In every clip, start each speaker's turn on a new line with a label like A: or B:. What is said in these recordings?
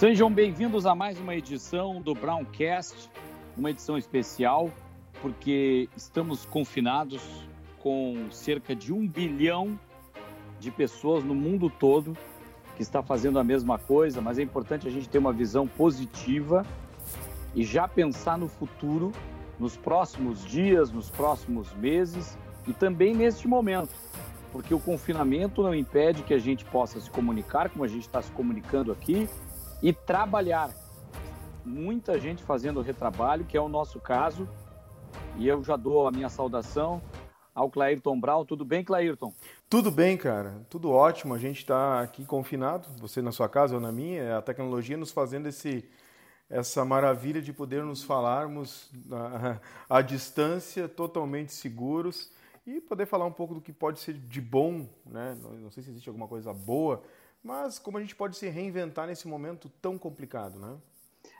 A: Sejam bem-vindos a mais uma edição do Browncast, uma edição especial, porque estamos confinados com cerca de um bilhão de pessoas no mundo todo que está fazendo a mesma coisa, mas é importante a gente ter uma visão positiva e já pensar no futuro, nos próximos dias, nos próximos meses e também neste momento, porque o confinamento não impede que a gente possa se comunicar como a gente está se comunicando aqui e trabalhar. Muita gente fazendo retrabalho, que é o nosso caso, e eu já dou a minha saudação ao Clairton Brau. Tudo bem, Clairton?
B: Tudo bem, cara. Tudo ótimo. A gente está aqui confinado, você na sua casa, eu na minha. A tecnologia nos fazendo esse, essa maravilha de poder nos falarmos à, à distância, totalmente seguros e poder falar um pouco do que pode ser de bom, né? Não sei se existe alguma coisa boa, mas como a gente pode se reinventar nesse momento tão complicado, né?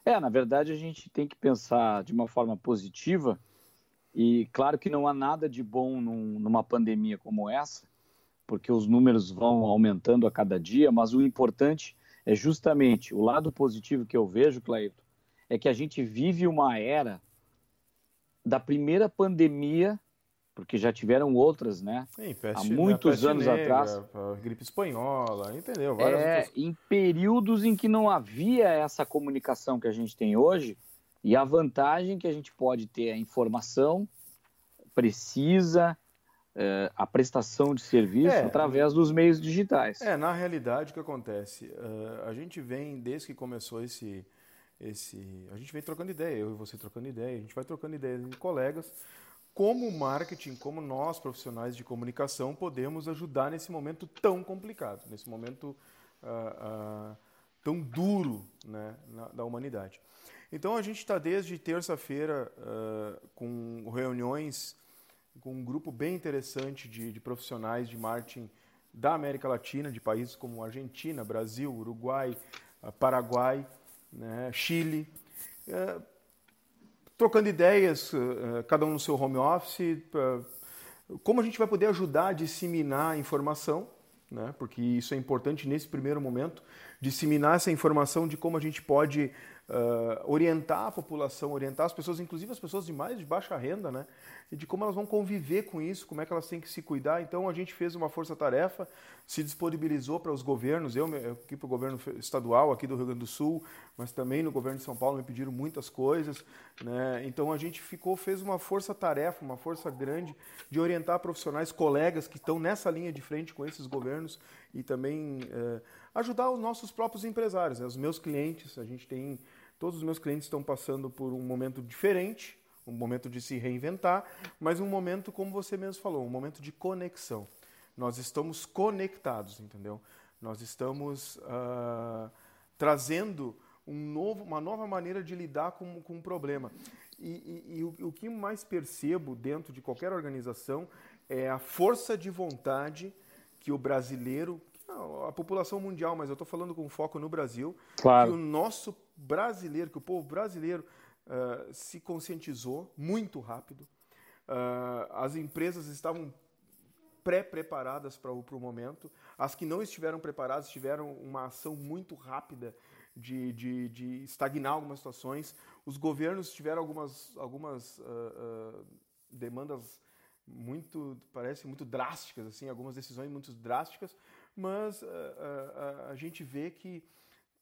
A: É, na verdade a gente tem que pensar de uma forma positiva e claro que não há nada de bom num, numa pandemia como essa, porque os números vão aumentando a cada dia, mas o importante é justamente o lado positivo que eu vejo, Cleito, é que a gente vive uma era da primeira pandemia porque já tiveram outras, né?
B: Sim, peste,
A: Há muitos anos
B: negra,
A: atrás.
B: gripe espanhola, entendeu? Várias
A: é,
B: outras...
A: em períodos em que não havia essa comunicação que a gente tem hoje e a vantagem que a gente pode ter a informação precisa, é, a prestação de serviço é, através dos meios digitais.
B: É, na realidade o que acontece? Uh, a gente vem, desde que começou esse, esse. A gente vem trocando ideia, eu e você trocando ideia, a gente vai trocando ideias de colegas como o marketing, como nós profissionais de comunicação podemos ajudar nesse momento tão complicado, nesse momento uh, uh, tão duro né, na, da humanidade. Então a gente está desde terça-feira uh, com reuniões com um grupo bem interessante de, de, profissionais de marketing da América Latina, de países como Argentina, Brasil, Uruguai, Paraguai, né, Chile trocando ideias, eh, cada um no seu home office, como a gente vai poder ajudar a disseminar a informação, né? porque isso é importante nesse primeiro momento, disseminar essa informação de como a gente pode uh, orientar a população, orientar as pessoas, inclusive as pessoas de mais de baixa renda, né? e de como elas vão conviver com isso, como é que elas têm que se cuidar. Então a gente fez uma força-tarefa, se disponibilizou para os governos, eu aqui para o governo estadual aqui do Rio Grande do Sul, mas também no governo de São Paulo me pediram muitas coisas. Né? Então a gente ficou, fez uma força-tarefa, uma força grande de orientar profissionais, colegas que estão nessa linha de frente com esses governos e também eh, ajudar os nossos próprios empresários, né? os meus clientes. A gente tem todos os meus clientes estão passando por um momento diferente um momento de se reinventar, mas um momento, como você mesmo falou, um momento de conexão. Nós estamos conectados, entendeu? Nós estamos uh, trazendo um novo, uma nova maneira de lidar com, com um problema. E, e, e o, o, que mais percebo dentro de qualquer organização é a força de vontade que o brasileiro, a população mundial, mas eu estou falando com foco no Brasil,
A: claro.
B: que o nosso brasileiro, que o povo brasileiro uh, se conscientizou muito rápido. Uh, as empresas estavam pré-preparadas para o momento. As que não estiveram preparadas tiveram uma ação muito rápida de, de, de estagnar algumas situações. Os governos tiveram algumas, algumas uh, demandas muito, parece muito drásticas, assim, algumas decisões muito drásticas, mas a gente vê que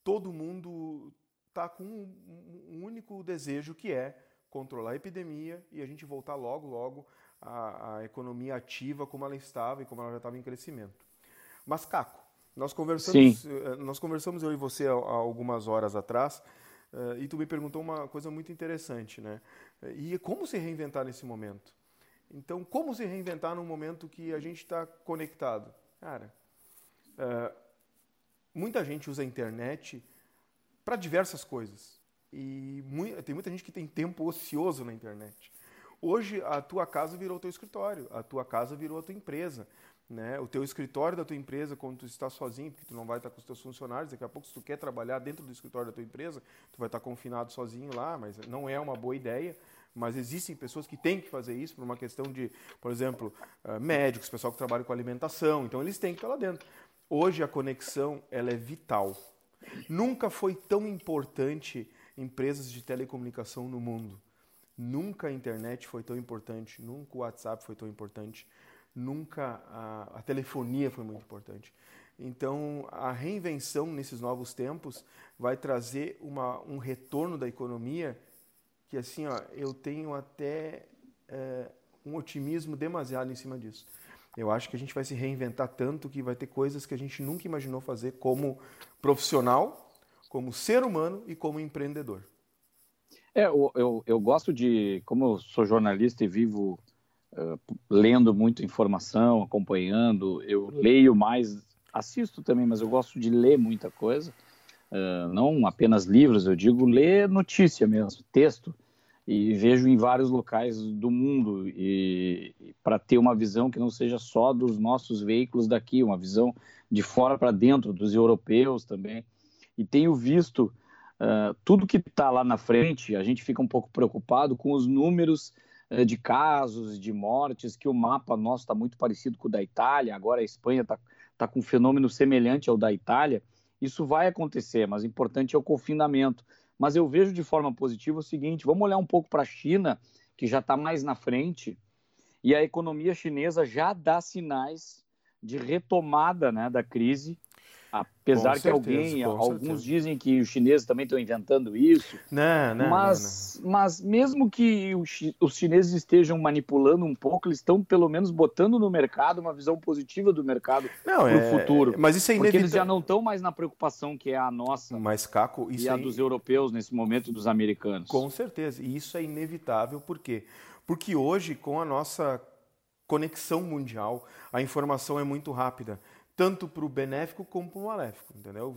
B: todo mundo está com um, um, único desejo que é controlar a epidemia e a gente voltar logo, logo à, à economia ativa como ela estava e como ela já estava em crescimento. Mas, Caco, nós conversamos, Sim. Eh, nós conversamos eu e você há, algumas horas atrás e tu me perguntou uma coisa muito interessante, né? E como se reinventar nesse momento? Então, como se reinventar num momento que a gente está conectado? Cara, uh, muita gente usa a internet para diversas coisas. E muito, tem muita gente que tem tempo ocioso na internet. Hoje a tua casa virou teu escritório, a tua casa virou a tua empresa. Né? O teu escritório da tua empresa, quando tu está sozinho, porque tu não vai estar com os teus funcionários, daqui a pouco se tu quer trabalhar dentro do escritório da tua empresa, tu vai estar confinado sozinho lá, mas não é uma boa ideia. Mas existem pessoas que têm que fazer isso por uma questão de, por exemplo, uh, médicos, pessoal que trabalha com alimentação, então eles têm que estar lá dentro. Hoje a conexão ela é vital Nunca foi tão importante empresas de telecomunicação no mundo. Nunca a internet foi tão importante, nunca o WhatsApp foi tão importante, nunca a, a telefonia foi muito importante. Então, a reinvenção nesses novos tempos vai trazer uma, um retorno da economia que, assim, ó, eu tenho até é, um otimismo demasiado em cima disso. Eu acho que a gente vai se reinventar tanto que vai ter coisas que a gente nunca imaginou fazer como profissional, como ser humano e como empreendedor.
A: É, eu, eu, eu gosto de, como eu sou jornalista e vivo uh, lendo muita informação, acompanhando, eu leio mais assisto também, mas eu gosto de ler muita coisa, uh, não apenas livros, eu digo ler notícia mesmo, texto, e vejo em vários locais do mundo e, e para ter uma visão que não seja só dos nossos veículos daqui, uma visão de fora para dentro, dos europeus também. E tenho visto uh, tudo que está lá na frente, a gente fica um pouco preocupado com os números uh, de casos, de mortes, que o mapa nosso está muito parecido com o da Itália, agora a Espanha está está com um fenômeno semelhante ao da Itália, isso vai acontecer, mas o importante é o confinamento. Mas eu vejo de forma positiva o seguinte: vamos olhar um pouco para a China, que já está mais na frente, e a economia chinesa já dá sinais de retomada né, da crise Apesar que alguém, alguns certeza. dizem que os chineses também estão inventando isso.
B: Não, não,
A: mas,
B: não, não.
A: mas mesmo que os chineses estejam manipulando um pouco, eles estão pelo menos botando no mercado uma visão positiva do mercado para o é... futuro.
B: Mas isso é inevitável.
A: Porque eles já não estão mais na preocupação que é a nossa
B: mas, Caco,
A: e a é... dos europeus nesse momento dos americanos.
B: Com certeza. E isso é inevitável. Por quê? Porque hoje, com a nossa conexão mundial, a informação é muito rápida tanto para o benéfico como para o maléfico, entendeu?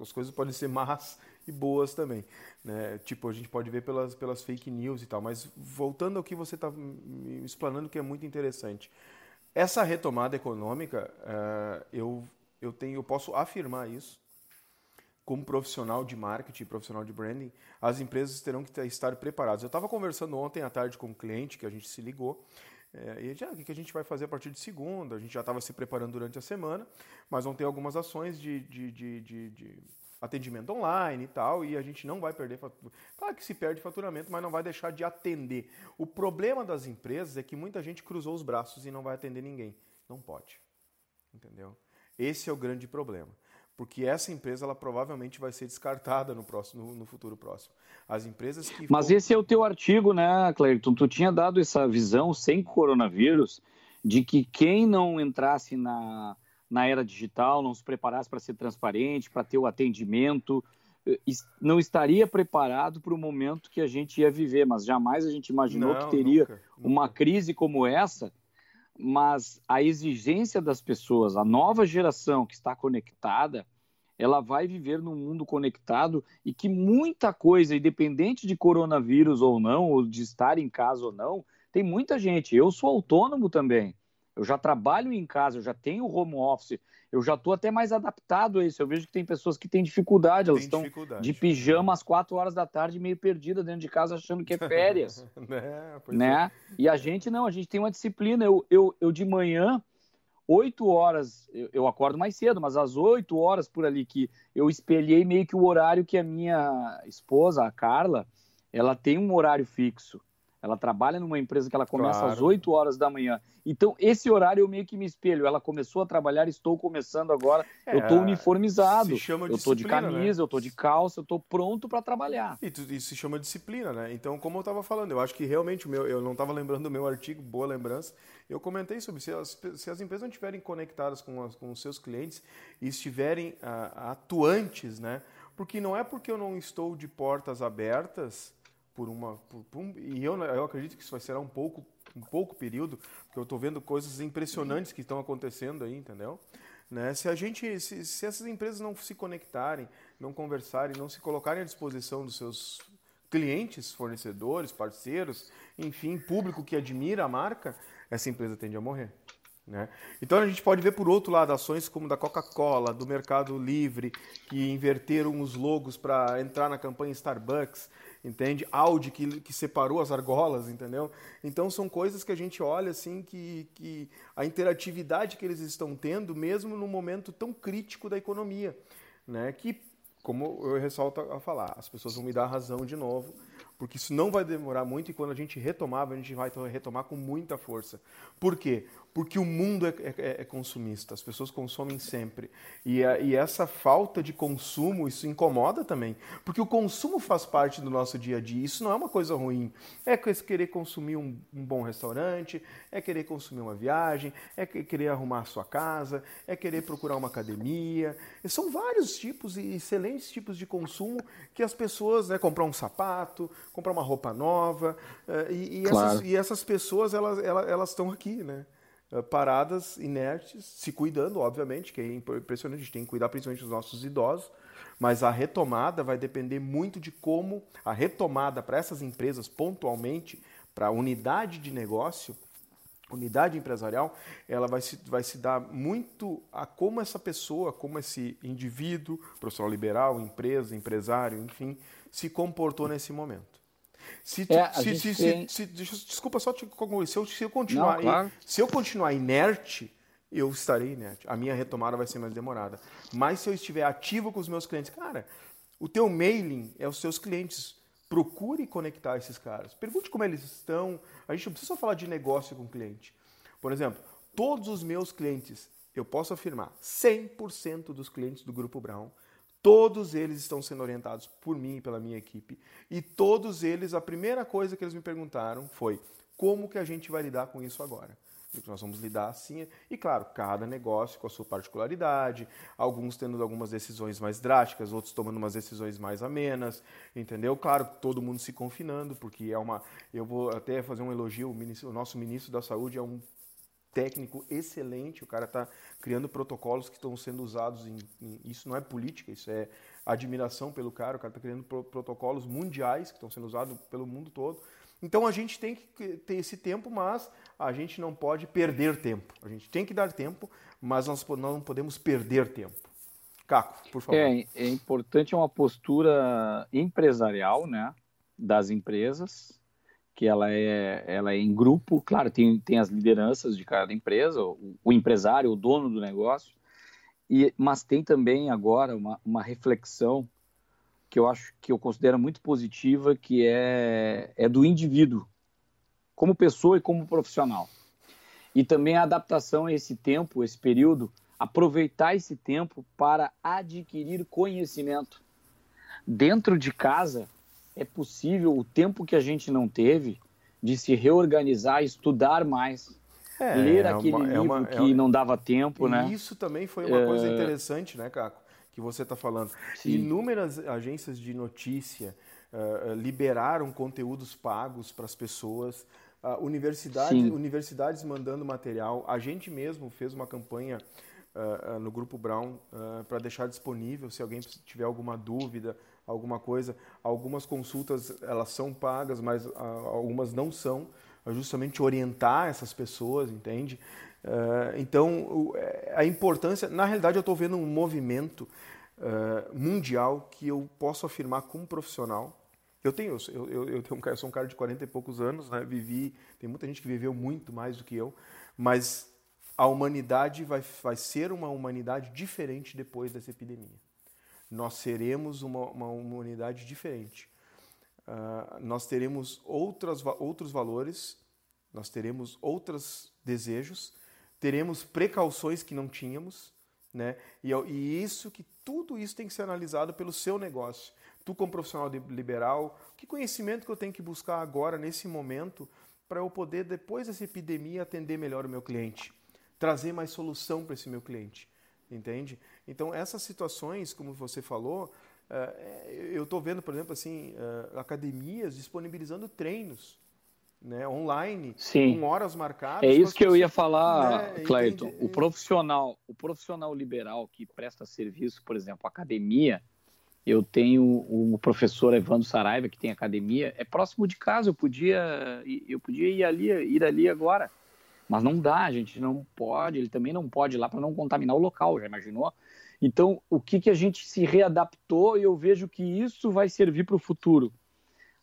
B: As coisas podem ser más e boas também, né? Tipo, a gente pode ver pelas, pelas fake news e tal, mas voltando ao que você está me explanando, que é muito interessante. Essa retomada econômica, uh, eu, eu, tenho, eu posso afirmar isso, como profissional de marketing, profissional de branding, as empresas terão que estar preparadas. Eu estava conversando ontem à tarde com um cliente que a gente se ligou, é, e já, o que a gente vai fazer a partir de segunda? A gente já estava se preparando durante a semana, mas vão ter algumas ações de, de, de, de, atendimento online e tal, e a gente não vai perder. Claro que se perde faturamento, mas não vai deixar de atender. O problema das empresas é que muita gente cruzou os braços e não vai atender ninguém. Não pode. Entendeu? Esse é o grande problema porque essa empresa ela provavelmente vai ser descartada no próximo no, futuro próximo. As empresas que
A: Mas esse é o teu artigo, né, Cleiton? Tu tinha dado essa visão sem coronavírus de que quem não entrasse na, na era digital, não se preparasse para ser transparente, para ter o atendimento, eh, não estaria preparado para o momento que a gente ia viver, mas jamais a gente imaginou não, que teria nunca, nunca. uma crise como essa mas a exigência das pessoas, a nova geração que está conectada, ela vai viver num mundo conectado e que muita coisa, independente de coronavírus ou não, ou de estar em casa ou não, tem muita gente. Eu sou autônomo também. Eu já trabalho em casa, eu já tenho home office, eu já estou até mais adaptado a isso. Eu vejo que tem pessoas que têm dificuldade, elas estão de pijama às quatro horas da tarde, meio perdida dentro de casa, achando que é férias. né? né? É. E a gente não, a gente tem uma disciplina. Eu, eu, eu de manhã, oito horas, eu, eu, acordo mais cedo, mas às oito horas por ali que eu espelhei meio que o horário que a minha esposa, a Carla, ela tem um horário fixo. Ela trabalha numa empresa que ela começa claro. às 8 horas da manhã. Então, esse horário eu meio que me espelho. Ela começou a trabalhar, estou começando agora. É, eu estou uniformizado. eu estou de camisa, né? eu estou de calça, eu estou pronto para trabalhar.
B: E isso se chama disciplina, né? Então, como eu estava falando, eu acho que realmente o meu, eu não estava lembrando do meu artigo, boa lembrança. Eu comentei sobre se as, se as empresas não estiverem conectadas com, as, com os seus clientes e estiverem uh, atuantes, né? Porque não é porque eu não estou de portas abertas por uma por, por um, e eu, eu acredito que isso vai ser um pouco um pouco período porque eu estou vendo coisas impressionantes que estão acontecendo aí entendeu né se a gente se, se essas empresas não se conectarem não conversarem não se colocarem à disposição dos seus clientes fornecedores parceiros enfim público que admira a marca essa empresa tende a morrer né? Então a gente pode ver por outro lado ações como da Coca-Cola, do Mercado Livre, que inverteram os logos para entrar na campanha Starbucks, entende? Audi que, que separou as argolas, entendeu? Então são coisas que a gente olha assim que, que a interatividade que eles estão tendo, mesmo num momento tão crítico da economia, né? Que como eu ressalto a falar, as pessoas vão me dar razão de novo porque isso não vai demorar muito e quando a gente retomar, a gente vai retomar com muita força. Por quê? Porque o mundo é, é, é consumista, as pessoas consomem sempre. E, a, e, essa falta de consumo, isso incomoda também. Porque o consumo faz parte do nosso dia a dia, isso não é uma coisa ruim. É querer consumir um, um bom restaurante, é querer consumir uma viagem, é querer arrumar a sua casa, é querer procurar uma academia. E são vários tipos e excelentes tipos de consumo que as pessoas, né, comprar um sapato, comprar uma roupa nova. Uh, e, e, claro. essas, e, essas, pessoas, elas estão elas, elas aqui, né? Uh, paradas, inertes, se cuidando, obviamente, que é impressionante, a gente tem que cuidar principalmente dos nossos idosos, mas a retomada vai depender muito de como a retomada para essas empresas, pontualmente, para a unidade de negócio, unidade empresarial, ela vai se, vai se dar muito a como essa pessoa, como esse indivíduo, profissional liberal, empresa, empresário, enfim, se comportou nesse momento. Se, é, se, se, tem... se, desculpa só te concluir. Se eu, se eu continuar, Não, claro. se eu continuar inerte, eu estarei inerte. A minha retomada vai ser mais demorada. Mas se eu estiver ativo com os meus clientes, cara, o teu mailing é os seus clientes. Procure conectar esses caras. Pergunte como eles estão. A gente não precisa só falar de negócio com o cliente. Por exemplo, todos os meus clientes, eu posso afirmar, 100% dos clientes do Grupo Brown Todos eles estão sendo orientados por mim e pela minha equipe. E todos eles, a primeira coisa que eles me perguntaram foi como que a gente vai lidar com isso agora? nós vamos lidar assim. E claro, cada negócio com a sua particularidade, alguns tendo algumas decisões mais drásticas, outros tomando umas decisões mais amenas, entendeu? Claro, todo mundo se confinando, porque é uma. Eu vou até fazer um elogio, o, nosso ministro da Saúde é um técnico excelente, o cara está criando protocolos que estão sendo usados em, em, Isso não é política, isso é admiração pelo cara, o cara está criando pro, protocolos mundiais que estão sendo usados pelo mundo todo. Então a gente tem que ter esse tempo, mas a gente não pode perder tempo. A gente tem que dar tempo, mas nós não podemos perder tempo. Caco, por favor.
A: É, é importante uma postura empresarial né, das empresas, que ela é, ela é em grupo, claro, tem, tem as lideranças de cada empresa, o, o empresário, o dono do negócio, e, mas tem também agora uma, uma reflexão que eu acho que eu considero muito positiva, que é, é do indivíduo, como pessoa e como profissional. E também a adaptação a esse tempo, esse período, aproveitar esse tempo para adquirir conhecimento. Dentro de casa, é possível o tempo que a gente não teve de se reorganizar, estudar mais, é, ler é aquele uma, é livro uma, que não dava tempo,
B: e
A: né?
B: Isso também foi uma coisa interessante, né, Caco, que você está falando. Sim. Inúmeras agências de notícia uh, liberaram conteúdos pagos para as pessoas. Uh, universidades, universidades mandando material. A gente mesmo fez uma campanha uh, no Grupo Brown para deixar disponível se alguém tiver alguma dúvida, alguma coisa. Algumas consultas elas são pagas, mas algumas não são, justamente orientar essas pessoas, entende? Então, a importância, na realidade, eu estou vendo um movimento mundial que eu posso afirmar como profissional. Eu tenho, eu, eu, eu, tenho um, eu sou um cara de 40 e poucos anos, né? vivi, tem muita gente que viveu muito mais do que eu, mas a humanidade vai, vai ser uma humanidade diferente depois dessa epidemia nós seremos uma, uma humanidade diferente. Uh, nós teremos outras, outros valores, nós teremos outros desejos, teremos precauções que não tínhamos, né? E, e isso que tudo isso tem que ser analisado pelo seu negócio. Tu como profissional liberal, que conhecimento que eu tenho que buscar agora nesse momento para eu poder depois dessa epidemia atender melhor o meu cliente, trazer mais solução para esse meu cliente, entende? Então, essas situações, como você falou, eh, eu estou vendo, por exemplo, assim, eh, academias disponibilizando treinos né, online,
A: Sim.
B: com horas marcadas.
A: É isso que eu ia falar, né, Cleiton. O profissional, o profissional liberal que presta serviço, por exemplo, academia, eu tenho o professor Evandro Saraiva, que tem academia, é próximo de casa, eu podia, eu podia ir ali, ir ali agora. Mas não dá, a gente não pode, ele também não pode ir lá para não contaminar o local, já imaginou? Então, o que, que a gente se readaptou e eu vejo que isso vai servir para o futuro.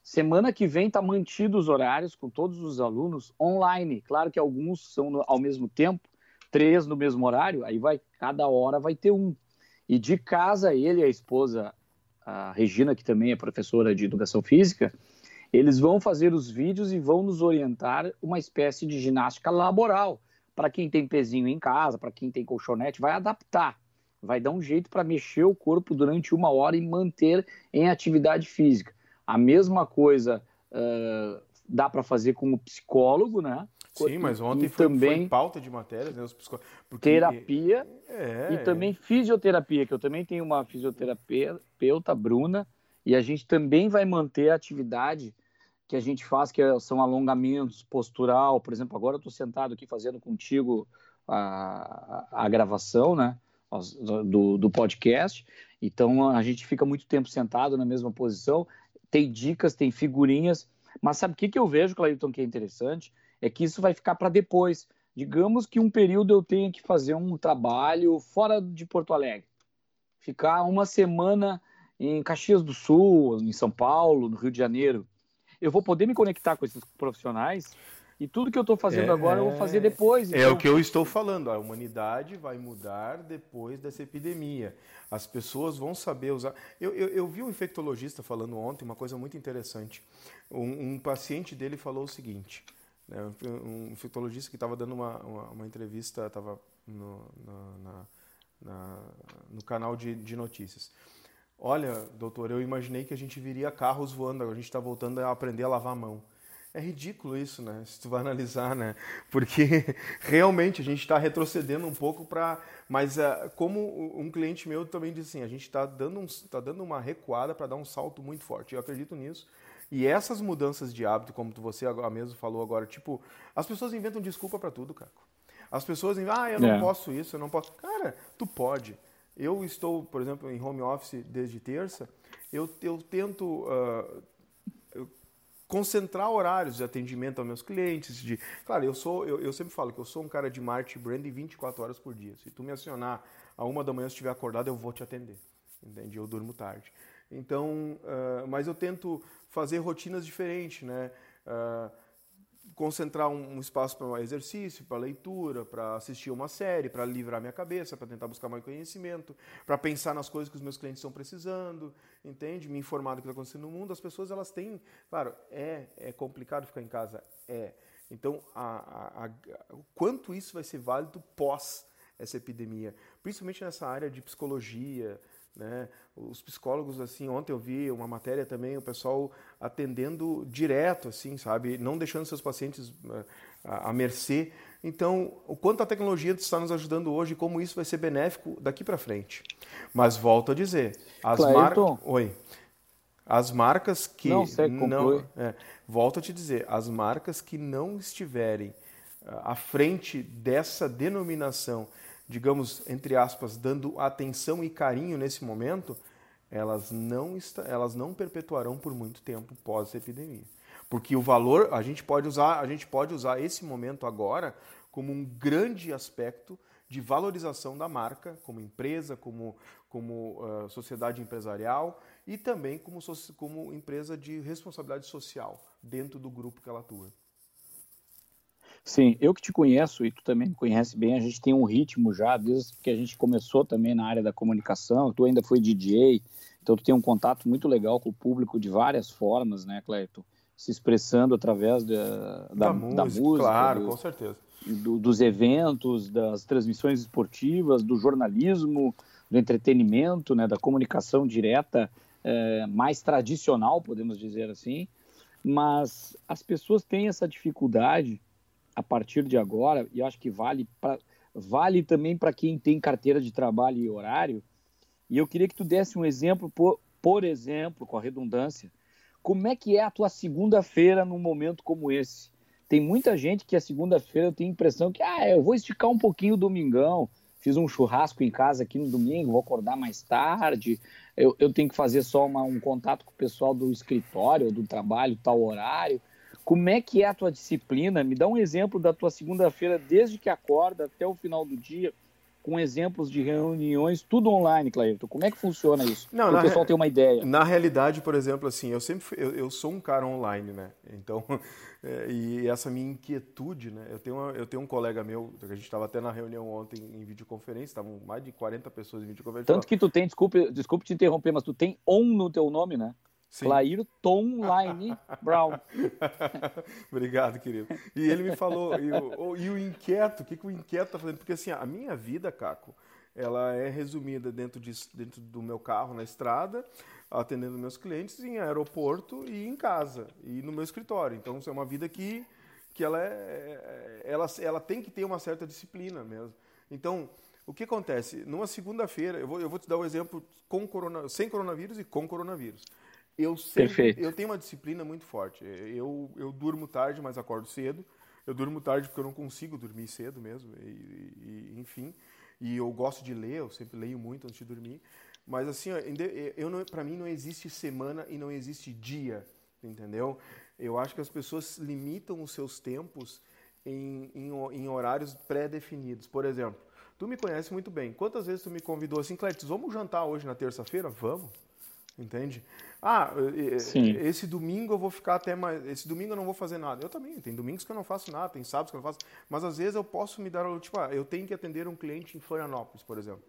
A: Semana que vem está mantido os horários com todos os alunos online. Claro que alguns são no, ao mesmo tempo, três no mesmo horário, aí vai cada hora vai ter um. E de casa ele e a esposa a Regina, que também é professora de educação física, eles vão fazer os vídeos e vão nos orientar uma espécie de ginástica laboral. Para quem tem pezinho em casa, para quem tem colchonete, vai adaptar, vai dar um jeito para mexer o corpo durante uma hora e manter em atividade física. A mesma coisa uh, dá para fazer com o psicólogo, né?
B: Sim, mas ontem foi, também foi pauta de matérias, né? Os.
A: Porque... Terapia é... e também fisioterapia, que eu também tenho uma fisioterapeuta, Bruna, e a gente também vai manter a atividade que a gente faz, que são alongamentos postural. Por exemplo, agora eu estou sentado aqui fazendo contigo a, a gravação, né? Do, do podcast. Então a gente fica muito tempo sentado na mesma posição. Tem dicas, tem figurinhas. Mas sabe o que, que eu vejo, Clayton, que é interessante? é que isso vai ficar para depois. Digamos que um período eu tenha que fazer um trabalho fora de Porto Alegre, ficar uma semana em Caxias do Sul, em São Paulo, no Rio de Janeiro. Eu vou poder me conectar com esses profissionais e tudo que eu estou fazendo é, agora eu vou fazer depois.
B: Então... É o que eu estou falando. A humanidade vai mudar depois dessa epidemia. As pessoas vão saber usar. Eu, eu, eu vi um infectologista falando ontem uma coisa muito interessante. Um, um paciente dele falou o seguinte: né? Um infectologista que estava dando uma, uma, uma entrevista, estava no, na, no canal de, de notícias. Olha, doutor, eu imaginei que a gente viria carros voando, agora a gente está voltando a aprender a lavar a mão. É ridículo isso, né? Se tu vai analisar, né? Porque realmente a gente está retrocedendo um pouco para. Mas uh, como um cliente meu também disse assim, a gente está dando, um, tá dando uma recuada para dar um salto muito forte. Eu acredito nisso. E essas mudanças de hábito, como você mesmo falou agora, tipo, as pessoas inventam desculpa para tudo, cara. As pessoas dizem, ah, eu não é. posso isso, eu não posso. Cara, tu pode. Eu estou, por exemplo, em home office desde terça, eu, eu tento uh, concentrar horários de atendimento aos meus clientes. De, claro, eu sou, eu, eu sempre falo que eu sou um cara de marketing branding 24 horas por dia. Se tu me acionar a uma da manhã, se estiver acordado, eu vou te atender. Entende? Eu durmo tarde. Então, uh, mas eu tento fazer rotinas diferentes, né? Uh, concentrar um, um espaço para exercício, para leitura, para assistir uma série, para livrar minha cabeça, para tentar buscar mais conhecimento, para pensar nas coisas que os meus clientes estão precisando, entende? Me informar do que está acontecendo no mundo. As pessoas elas têm, claro, é é complicado ficar em casa, é. Então, a, a, a, o quanto isso vai ser válido pós essa epidemia, principalmente nessa área de psicologia, né? Os psicólogos, assim, ontem eu vi uma matéria também, o pessoal atendendo direto, assim, sabe? Não deixando seus pacientes uh, à mercê. Então, o quanto a tecnologia está nos ajudando hoje e como isso vai ser benéfico daqui para frente. Mas volto a dizer, as marcas... Oi. As marcas que
A: não, não
B: é, volto a te dizer, as marcas que não estiverem uh, à frente dessa denominação digamos, entre aspas, dando atenção e carinho nesse momento, elas não, está, elas não perpetuarão por muito tempo pós epidemia. Porque o valor, a gente pode usar, a gente pode usar esse momento agora como um grande aspecto de valorização da marca como empresa, como, como uh, sociedade empresarial e também como, como empresa de responsabilidade social dentro do grupo que ela atua.
A: Sim, eu que te conheço e tu também me conhece bem, a gente tem um ritmo já, desde que a gente começou também na área da comunicação, tu ainda foi DJ, então tu tem um contato muito legal com o público de várias formas, né, Cleiton? Se expressando através da, da, da, música, da música,
B: Claro, do, com certeza.
A: Do, dos eventos, das transmissões esportivas, do jornalismo, do entretenimento, né, da comunicação direta é, mais tradicional, podemos dizer assim, mas as pessoas têm essa dificuldade a partir de agora, e acho que vale, pra, vale também para quem tem carteira de trabalho e horário, e eu queria que tu desse um exemplo, por, por exemplo, com a redundância, como é que é a tua segunda-feira num momento como esse? Tem muita gente que a segunda-feira tem a impressão que, ah, eu vou esticar um pouquinho o domingão, fiz um churrasco em casa aqui no domingo, vou acordar mais tarde, eu, eu tenho que fazer só uma, um contato com o pessoal do escritório, do trabalho, tal horário. Como é que é a tua disciplina? Me dá um exemplo da tua segunda-feira, desde que acorda até o final do dia. com exemplos de reuniões, tudo online, Clairton. Como é que funciona isso? Não, o pessoal re... tem uma ideia.
B: Na realidade, por exemplo, assim, eu sempre eu, eu sou um cara online, né? Então, é, e essa minha inquietude, né? Eu tenho, uma, eu tenho um colega meu, a gente estava até na reunião ontem em videoconferência, estavam mais de 40 pessoas em videoconferência.
A: Tanto que tu tem, desculpe, desculpe te interromper, mas tu tem on no teu nome, né? Sim. Clairton Line Brown.
B: Obrigado, querido. E ele me falou, e o, e o inquieto, o que, que o inquieto está fazendo? Porque assim, a minha vida, Caco, ela é resumida dentro, de, dentro do meu carro na estrada, atendendo meus clientes em aeroporto e em casa, e no meu escritório. Então, isso é uma vida que, que ela, é, ela, ela tem que ter uma certa disciplina mesmo. Então, o que acontece? Numa segunda-feira, eu vou, eu vou te dar o um exemplo com corona, sem coronavírus e com coronavírus. Eu sempre, Perfeito. eu tenho uma disciplina muito forte. Eu, eu durmo tarde, mas acordo cedo. Eu durmo tarde porque eu não consigo dormir cedo mesmo, e, e, enfim. E eu gosto de ler, eu sempre leio muito antes de dormir. Mas assim, eu para mim não existe semana e não existe dia, entendeu? Eu acho que as pessoas limitam os seus tempos em, em, em horários pré-definidos. Por exemplo, tu me conhece muito bem. Quantas vezes tu me convidou assim, Cletis, vamos jantar hoje na terça-feira? Vamos entende? Ah, Sim. esse domingo eu vou ficar até mais. Esse domingo eu não vou fazer nada. Eu também, tem domingos que eu não faço nada, tem sábados que eu não faço. Mas às vezes eu posso me dar. Tipo, ah, eu tenho que atender um cliente em Florianópolis, por exemplo.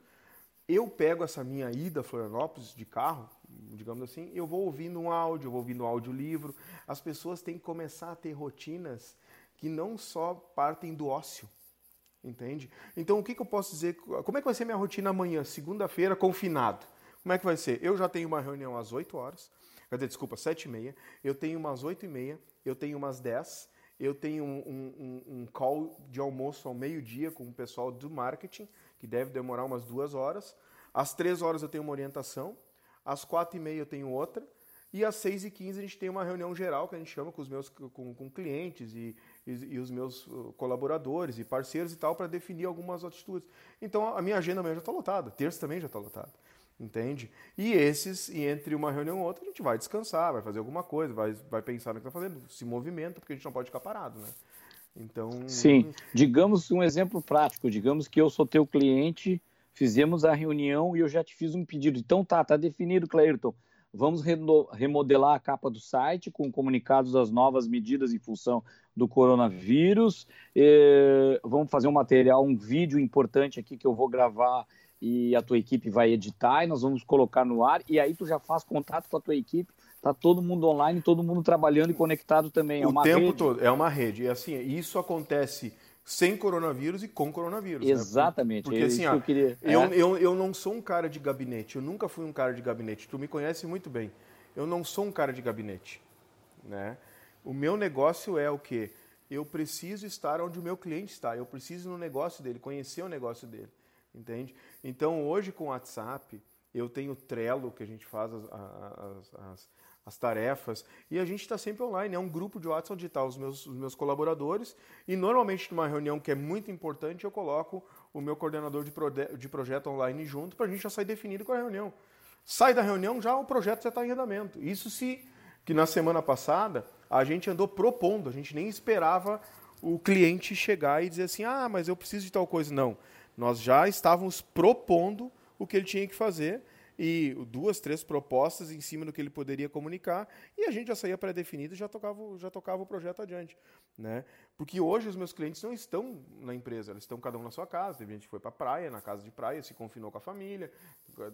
B: Eu pego essa minha ida a Florianópolis de carro, digamos assim, eu vou ouvindo um áudio, eu vou ouvindo um audiolivro. As pessoas têm que começar a ter rotinas que não só partem do ócio. Entende? Então, o que, que eu posso dizer? Como é que vai ser minha rotina amanhã, segunda-feira, confinado? Como é que vai ser? Eu já tenho uma reunião às 8 horas, quer dizer, desculpa, 7 e meia, eu tenho umas 8 e meia, eu tenho umas 10, eu tenho um, um, um call de almoço ao meio-dia com o pessoal do marketing, que deve demorar umas duas horas. Às 3 horas eu tenho uma orientação, às 4 e meia eu tenho outra, e às 6 e 15 a gente tem uma reunião geral que a gente chama com os meus com, com clientes e, e, e, os meus uh, colaboradores e parceiros e tal para definir algumas atitudes. Então a minha agenda amanhã já está lotada, terça também já está lotada entende? E esses, e entre uma reunião e outra, a gente vai descansar, vai fazer alguma coisa, vai, vai pensar no que está fazendo, se movimenta, porque a gente não pode ficar parado, né?
A: Então. Sim, digamos um exemplo prático, digamos que eu sou teu cliente, fizemos a reunião e eu já te fiz um pedido. Então tá, tá definido, Cleirton. Vamos remodelar a capa do site com comunicados das novas medidas em função do coronavírus. vamos fazer um material, um vídeo importante aqui que eu vou gravar e a tua equipe vai editar e nós vamos colocar no ar e aí tu já faz contato com a tua equipe tá todo mundo online todo mundo trabalhando e conectado também
B: é o tempo rede. todo é uma rede e assim isso acontece sem coronavírus e com coronavírus
A: né? exatamente
B: né? porque é assim ó, eu, queria... eu, é. eu, eu não sou um cara de gabinete eu nunca fui um cara de gabinete tu me conhece muito bem eu não sou um cara de gabinete né o meu negócio é o que eu preciso estar onde o meu cliente está eu preciso no negócio dele conhecer o negócio dele entende? Então, hoje com o WhatsApp, eu tenho Trello, que a gente faz as, as, as, as tarefas, e a gente está sempre online. É um grupo de WhatsApp onde estão tá os meus, os meus colaboradores, e normalmente numa reunião que é muito importante, eu coloco o meu coordenador de, de projeto online junto, para a gente já sair definido com a reunião. Sai da reunião, já o projeto já está em andamento. Isso se, que na semana passada, a gente andou propondo, a gente nem esperava o cliente chegar e dizer assim, ah, mas eu preciso de tal coisa. Não. Nós já estávamos propondo o que ele tinha que fazer e duas, três propostas em cima do que ele poderia comunicar e a gente já saía pré-definido e já tocava, já tocava o projeto adiante. Né? Porque hoje os meus clientes não estão na empresa, eles estão cada um na sua casa. Teve gente que foi para a praia, na casa de praia, se confinou com a família.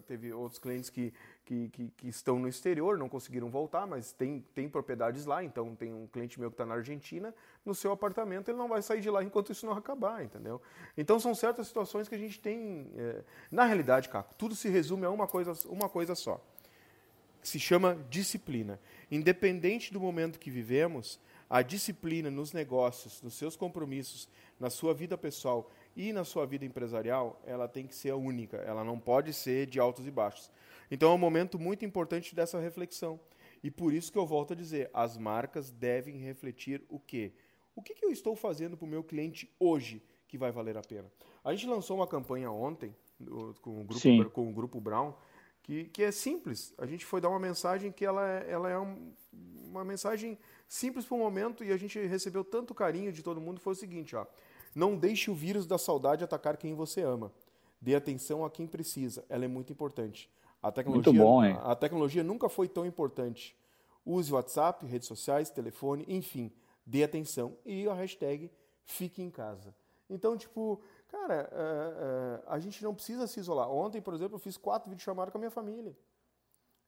B: Teve outros clientes que, que, que, que estão no exterior, não conseguiram voltar, mas tem, tem propriedades lá. Então, tem um cliente meu que está na Argentina, no seu apartamento, ele não vai sair de lá enquanto isso não acabar, entendeu? Então, são certas situações que a gente tem. É... Na realidade, Caco, tudo se resume a uma coisa, uma coisa só. Que se chama disciplina. Independente do momento que vivemos, a disciplina nos negócios, nos seus compromissos, na sua vida pessoal e na sua vida empresarial, ela tem que ser única, ela não pode ser de altos e baixos. Então é um momento muito importante dessa reflexão. E por isso que eu volto a dizer, as marcas devem refletir o quê? O que, que eu estou fazendo para o meu cliente hoje que vai valer a pena? A gente lançou uma campanha ontem com o grupo, com o grupo Brown, que, que é simples. A gente foi dar uma mensagem que ela é, ela é um, uma mensagem simples para o momento e a gente recebeu tanto carinho de todo mundo. Foi o seguinte, ó. Não deixe o vírus da saudade atacar quem você ama. Dê atenção a quem precisa, ela é muito importante. A tecnologia,
A: muito bom, hein?
B: A tecnologia nunca foi tão importante. Use o WhatsApp, redes sociais, telefone, enfim, dê atenção. E a hashtag fique em casa. Então, tipo, cara, uh, uh, a gente não precisa se isolar. Ontem, por exemplo, eu fiz quatro videochamadas com a minha família.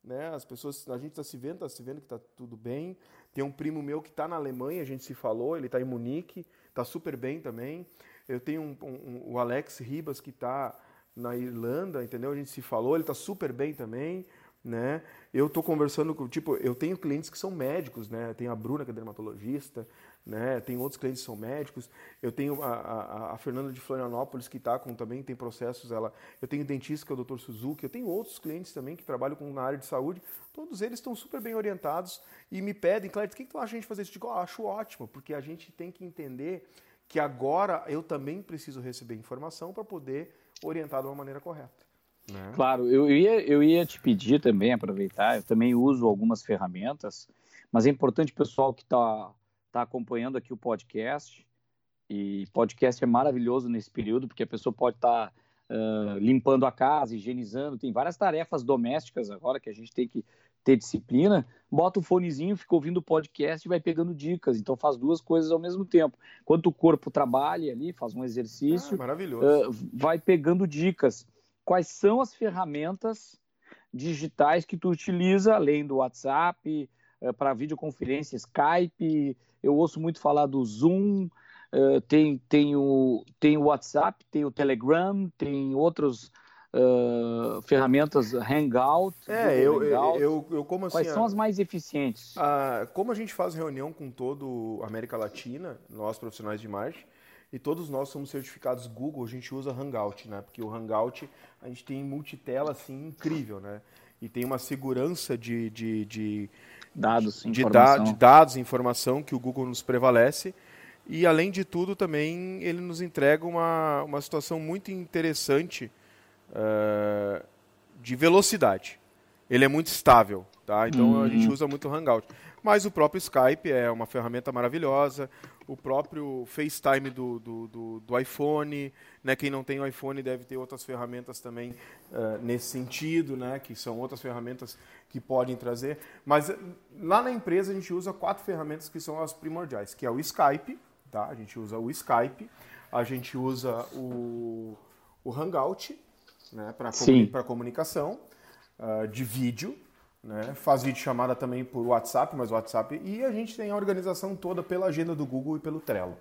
B: Né? As pessoas, a gente está se vendo, está se vendo que está tudo bem. Tem um primo meu que está na Alemanha, a gente se falou, ele está em Munique, está super bem também. Eu tenho um, um, o Alex Ribas que está na Irlanda, entendeu? A gente se falou, ele está super bem também, né? Eu estou conversando com, tipo, eu tenho clientes que são médicos, né? Tem a Bruna que é dermatologista, né? Tem outros clientes que são médicos. Eu tenho a, a, a Fernanda de Florianópolis que está com também tem processos. Ela, eu tenho dentista que é o Dr. Suzuki. Eu tenho outros clientes também que trabalham com, na área de saúde. Todos eles estão super bem orientados e me pedem, Cléber, o que, que tu acha a gente fazer isso? Eu digo, oh, acho ótimo, porque a gente tem que entender que agora eu também preciso receber informação para poder orientar de uma maneira correta.
A: Né? Claro, eu ia, eu ia te pedir também, aproveitar, eu também uso algumas ferramentas, mas é importante o pessoal que está tá acompanhando aqui o podcast, e podcast é maravilhoso nesse período, porque a pessoa pode estar tá, uh, limpando a casa, higienizando, tem várias tarefas domésticas agora que a gente tem que ter disciplina, bota o fonezinho, fica ouvindo o podcast e vai pegando dicas. Então faz duas coisas ao mesmo tempo. Enquanto o corpo trabalha ali, faz um exercício,
B: ah, maravilhoso.
A: Uh, vai pegando dicas. Quais são as ferramentas digitais que tu utiliza, além do WhatsApp, uh, para videoconferência, Skype? Eu ouço muito falar do Zoom. Uh, tem, tem, o, tem o WhatsApp, tem o Telegram, tem outros uh, ferramentas Hangout.
B: É, eu, Hangout. Eu, eu, eu, como assim.
A: Quais são as mais eficientes?
B: A, como a gente faz reunião com todo a América Latina, nós profissionais de marketing, e todos nós somos certificados Google, a gente usa Hangout, né? Porque o Hangout a gente tem multitela assim incrível, né? E tem uma segurança de, de, de
A: dados,
B: de, da, de dados, informação que o Google nos prevalece. E além de tudo, também ele nos entrega uma, uma situação muito interessante uh, de velocidade. Ele é muito estável, tá? Então uhum. a gente uhum. usa muito o Hangout. Mas o próprio Skype é uma ferramenta maravilhosa. O próprio FaceTime do, do, do, do iPhone, né? Quem não tem o iPhone deve ter outras ferramentas também uh, nesse sentido, né? Que são outras ferramentas que podem trazer. Mas lá na empresa a gente usa quatro ferramentas que são as primordiais, que é o Skype, tá? A gente usa o Skype, a gente usa o, o Hangout, né, para comuni comunicação, uh, de vídeo, né, faz vídeo chamada também por WhatsApp, mas WhatsApp, e a gente tem a organização toda pela agenda do Google e pelo Trello,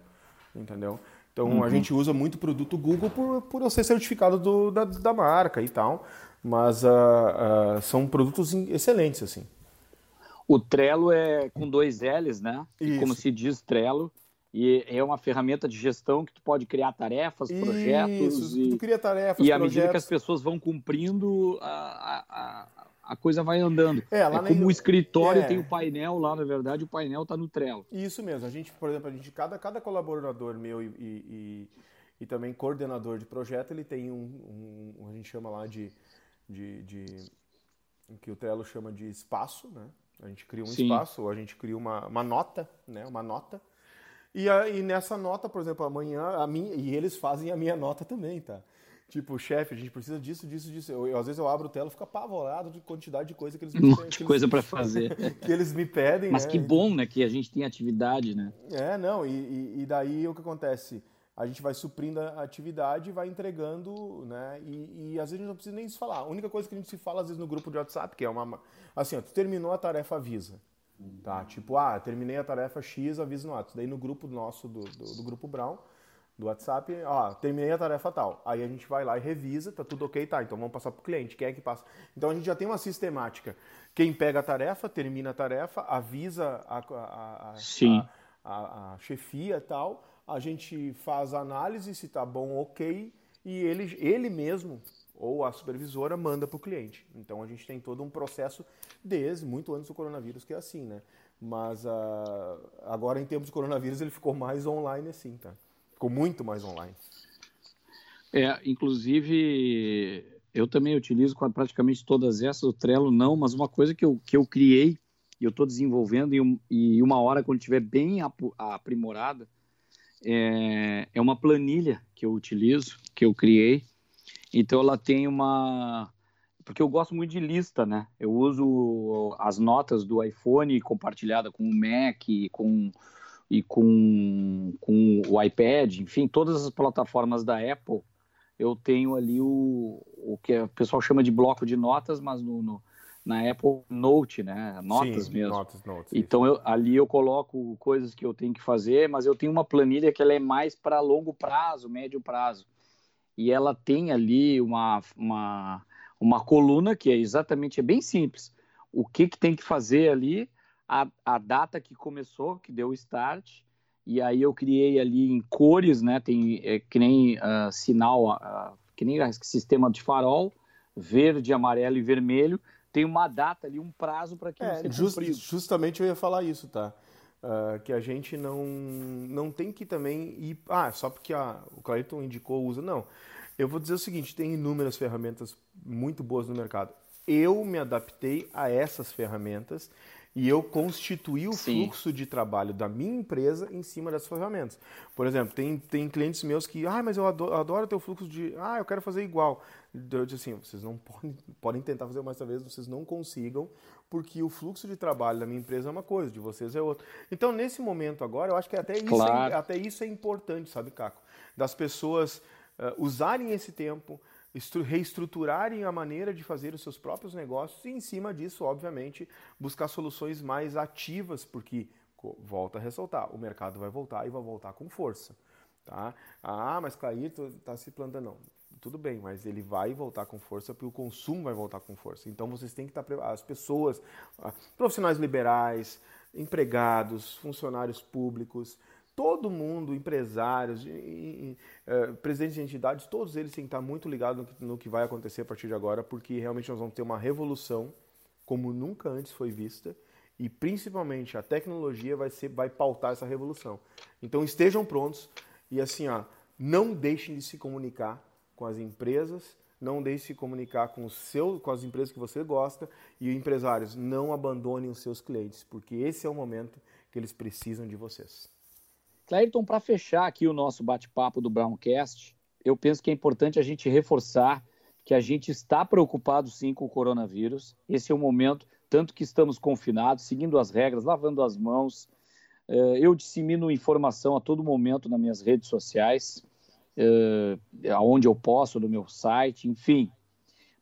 B: entendeu? Então uhum. a gente usa muito produto Google por, por eu ser certificado do, da, da marca e tal, mas uh, uh, são produtos excelentes, assim.
A: O Trello é com dois L's, né? E como se diz Trello, e é uma ferramenta de gestão que tu pode criar tarefas, Isso, projetos.
B: E, tu cria tarefas,
A: e à medida que as pessoas vão cumprindo, a, a, a coisa vai andando. É, é como o escritório é. tem o painel lá, na verdade, o painel está no Trello.
B: Isso mesmo. A gente, por exemplo, a gente, cada, cada colaborador meu e, e, e também coordenador de projeto, ele tem um, um, a gente chama lá de, de, de que o Trello chama de espaço, né? A gente cria um Sim. espaço, ou a gente cria uma, uma nota, né? Uma nota e, a, e nessa nota, por exemplo, amanhã, a minha, e eles fazem a minha nota também, tá? Tipo, chefe, a gente precisa disso, disso, disso. Eu, eu, às vezes eu abro o tela e fico apavorado de quantidade de coisa que eles
A: me pedem. de coisa para fazer.
B: que eles me pedem.
A: Mas né? que bom, né? Que a gente tem atividade, né?
B: É, não, e, e, daí o que acontece? A gente vai suprindo a atividade e vai entregando, né? E, e às vezes a gente não precisa nem se falar. A única coisa que a gente se fala, às vezes, no grupo de WhatsApp, que é uma. Assim, ó, tu terminou a tarefa, avisa. Tá? Tipo, ah, terminei a tarefa X, aviso no WhatsApp. Daí no grupo nosso, do, do, do, grupo Brown, do WhatsApp, ó, terminei a tarefa tal. Aí a gente vai lá e revisa, tá tudo ok, tá, então vamos passar pro cliente, quem é que passa? Então a gente já tem uma sistemática. Quem pega a tarefa, termina a tarefa, avisa a, a, a,
A: Sim.
B: a, a chefia e tal, a gente faz a análise, se tá bom, ok, e ele, ele mesmo ou a supervisora manda para o cliente. Então a gente tem todo um processo desde muito antes do coronavírus que é assim, né? Mas uh, agora em tempos de coronavírus ele ficou mais online assim, tá? Ficou muito mais online.
A: É, inclusive eu também utilizo praticamente todas essas, o Trello não, mas uma coisa que eu, que eu criei e eu estou desenvolvendo e, e, uma hora quando estiver bem aprimorada é, é uma planilha que eu utilizo, que eu criei, Então ela tem uma porque eu gosto muito de lista, né? Eu uso as notas do iPhone compartilhada com o Mac e com, e com, com o iPad, enfim, todas as plataformas da Apple. Eu tenho ali o, o que o pessoal chama de bloco de notas, mas no, no na Apple Note, né? Notas
B: Sim,
A: mesmo.
B: Notas, notas,
A: então eu, ali eu coloco coisas que eu tenho que fazer, mas eu tenho uma planilha que ela é mais para longo prazo, médio prazo. E ela tem ali uma, uma uma coluna que é exatamente, é bem simples. O que, que tem que fazer ali, a, a data que começou, que deu o start, e aí eu criei ali em cores, né? Tem é, que nem uh, sinal, uh, que nem sistema de farol, verde, amarelo e vermelho. Tem uma data ali, um prazo para que é, just,
B: Justamente eu ia falar isso, tá? Uh, que a gente não, não tem que também ir. Ah, só porque a, o Clayton indicou usa. Não. Eu vou dizer o seguinte: tem inúmeras ferramentas muito boas no mercado. Eu me adaptei a essas ferramentas e eu constituí o Sim. fluxo de trabalho da minha empresa em cima dessas ferramentas. Por exemplo, tem, tem clientes meus que, ah, mas eu adoro, adoro ter o fluxo de, ah, eu quero fazer igual. Eu disse assim, vocês não podem, podem tentar fazer mais uma vez, vocês não consigam, porque o fluxo de trabalho da minha empresa é uma coisa, de vocês é outra. Então, nesse momento agora, eu acho que até isso, é claro. é, até isso é importante, sabe, Caco? Das pessoas uh, usarem esse tempo, reestruturarem a maneira de fazer os seus próprios negócios e, em cima disso, obviamente, buscar soluções mais ativas, porque, volta a ressaltar, o mercado vai voltar e vai voltar com força. Tá? Ah, mas Clair está se plantando. Não, tudo bem, mas ele vai voltar com força porque o consumo vai voltar com força. Então vocês têm que estar preparados. As pessoas, ah, profissionais liberais, empregados, funcionários públicos, todo mundo, empresários, eh, presidentes de entidades, todos eles têm que estar muito ligados no que vai acontecer a partir de agora, porque realmente nós vamos ter uma revolução como nunca antes foi vista e principalmente a tecnologia vai ser vai pautar essa revolução. Então estejam prontos e assim, ó, não deixem de se comunicar com as empresas, não deixem de comunicar com, o seu, com as empresas que você gosta e empresários, não abandonem os seus clientes, porque esse é o momento que eles precisam de vocês.
A: Clayton, para fechar aqui o nosso bate-papo do Browncast, eu penso que é importante a gente reforçar que a gente está preocupado sim com o coronavírus. Esse é o momento, tanto que estamos confinados, seguindo as regras, lavando as mãos. Eh, eu dissemino informação a todo momento nas minhas redes sociais, aonde eu posso, no meu site, enfim.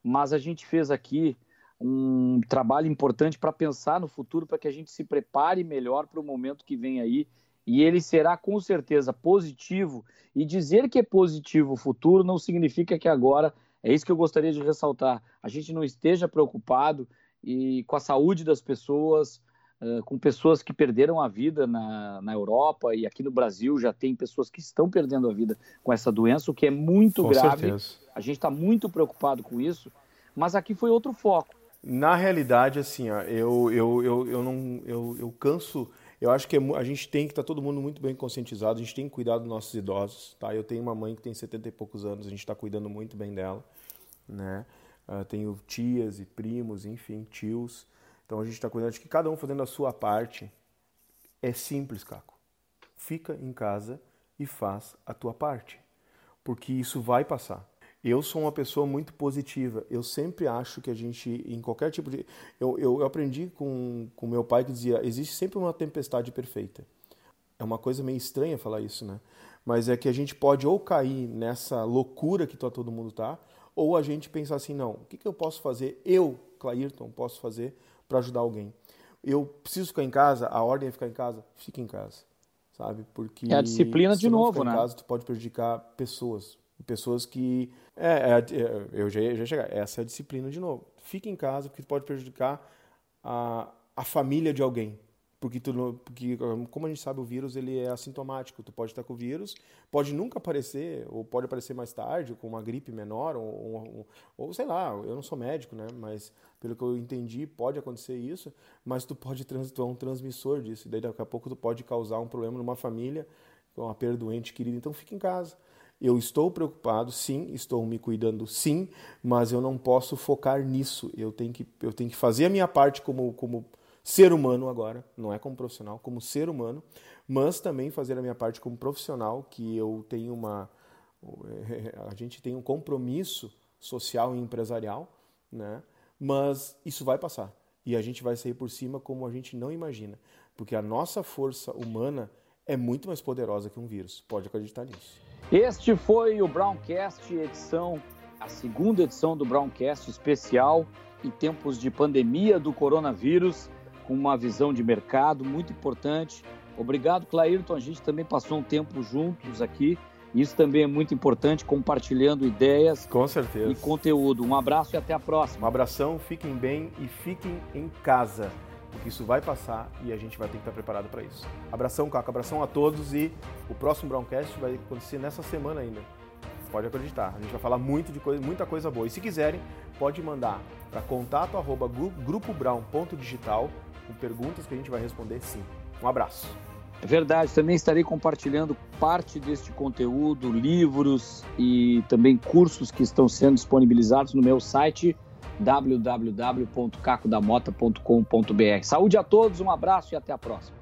A: Mas a gente fez aqui um trabalho importante para pensar no futuro, para que a gente se prepare melhor para o momento que vem aí e ele será com certeza positivo. E dizer que é positivo o futuro não significa que agora, é isso que eu gostaria de ressaltar, a gente não esteja preocupado e com a saúde das pessoas, com pessoas que perderam a vida na, na Europa e aqui no Brasil já tem pessoas que estão perdendo a vida com essa doença, o que é muito com grave. Certeza. A gente está muito preocupado com isso, mas aqui foi outro foco.
B: Na realidade, assim, ó, eu, eu, eu, eu, não, eu, eu canso eu acho que é a gente tem que estar tá todo mundo muito bem conscientizado, a gente tem que cuidar dos nossos idosos, tá? Eu tenho uma mãe que tem 70 e poucos anos, a gente está cuidando muito bem dela, né? Uh, tenho tias e primos, enfim, tios. Então a gente está cuidando de que cada um fazendo a sua parte. É simples, Caco. Fica em casa e faz a tua parte, porque isso vai passar. Eu sou uma pessoa muito positiva. Eu sempre acho que a gente, em qualquer tipo de. Eu, eu, eu aprendi com, com meu pai que dizia: existe sempre uma tempestade perfeita. É uma coisa meio estranha falar isso, né? Mas é que a gente pode ou cair nessa loucura que todo mundo tá, ou a gente pensar assim: não, o que, que eu posso fazer? Eu, Clairton, posso fazer para ajudar alguém? Eu preciso ficar em casa, a ordem é ficar em casa? Fique em casa, sabe? Porque.
A: É a disciplina de novo, né?
B: Em casa, tu pode prejudicar pessoas, pessoas que é, é, é, eu já já chegar. Essa é a disciplina de novo. Fique em casa, porque pode prejudicar a, a família de alguém. Porque, tu, porque, como a gente sabe, o vírus ele é assintomático. Tu pode estar com o vírus, pode nunca aparecer, ou pode aparecer mais tarde, com uma gripe menor, ou, ou, ou sei lá, eu não sou médico, né? Mas pelo que eu entendi, pode acontecer isso, mas tu pode tu é um transmissor disso. E daí daqui a pouco tu pode causar um problema numa família, uma perda doente querida. Então fique em casa. Eu estou preocupado, sim, estou me cuidando, sim, mas eu não posso focar nisso. Eu tenho que, eu tenho que fazer a minha parte como, como ser humano agora, não é como profissional, como ser humano, mas também fazer a minha parte como profissional, que eu tenho uma, A gente tem um compromisso social e empresarial, né? mas isso vai passar. E a gente vai sair por cima como a gente não imagina. Porque a nossa força humana é muito mais poderosa que um vírus. Pode acreditar nisso.
A: Este foi o Browncast, edição, a segunda edição do Browncast especial em tempos de pandemia do coronavírus, com uma visão de mercado muito importante. Obrigado, Clairton. A gente também passou um tempo juntos aqui. Isso também é muito importante, compartilhando ideias
B: Com certeza.
A: e conteúdo. Um abraço e até a próxima.
B: Um abração, fiquem bem e fiquem em casa, porque isso vai passar e a gente vai ter que estar preparado para isso. Abração, Caco, abração a todos e o próximo Browncast vai acontecer nessa semana ainda. Pode acreditar, a gente vai falar muito de coisa, muita coisa boa. E se quiserem, pode mandar para contato arroba grupobrown.digital com perguntas que a gente vai responder sim. Um abraço.
A: É verdade, também estarei compartilhando parte deste conteúdo, livros e também cursos que estão sendo disponibilizados no meu site www.cacodamota.com.br. Saúde a todos, um abraço e até a próxima.